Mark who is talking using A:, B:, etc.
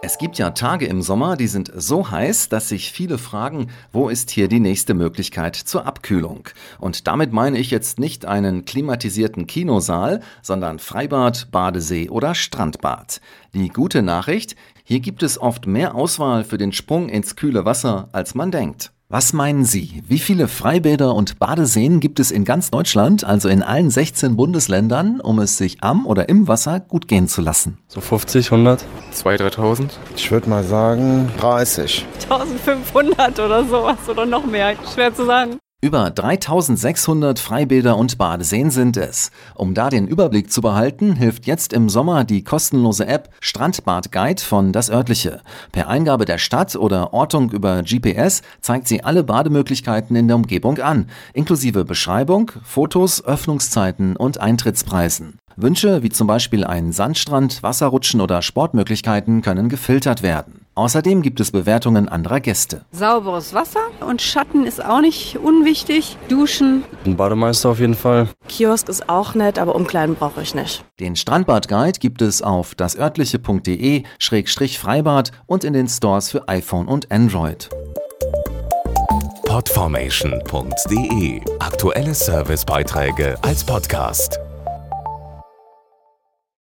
A: Es gibt ja Tage im Sommer, die sind so heiß, dass sich viele fragen, wo ist hier die nächste Möglichkeit zur Abkühlung? Und damit meine ich jetzt nicht einen klimatisierten Kinosaal, sondern Freibad, Badesee oder Strandbad. Die gute Nachricht, hier gibt es oft mehr Auswahl für den Sprung ins kühle Wasser, als man denkt. Was meinen Sie? Wie viele Freibäder und Badeseen gibt es in ganz Deutschland, also in allen 16 Bundesländern, um es sich am oder im Wasser gut gehen zu lassen?
B: So 50, 100?
C: 2.000, 3.000.
D: Ich würde mal sagen 30.
E: 1500 oder sowas oder noch mehr. Schwer zu sagen.
A: Über 3600 Freibäder und Badeseen sind es. Um da den Überblick zu behalten, hilft jetzt im Sommer die kostenlose App Strandbad Guide von Das Örtliche. Per Eingabe der Stadt oder Ortung über GPS zeigt sie alle Bademöglichkeiten in der Umgebung an, inklusive Beschreibung, Fotos, Öffnungszeiten und Eintrittspreisen. Wünsche wie zum Beispiel ein Sandstrand, Wasserrutschen oder Sportmöglichkeiten können gefiltert werden. Außerdem gibt es Bewertungen anderer Gäste.
E: Sauberes Wasser und Schatten ist auch nicht unwichtig. Duschen.
B: Ein Bademeister auf jeden Fall.
F: Kiosk ist auch nett, aber Umkleiden brauche ich nicht.
A: Den Strandbad-Guide gibt es auf dasörtliche.de-freibad und in den Stores für iPhone und Android.
G: Podformation.de Aktuelle Servicebeiträge als Podcast.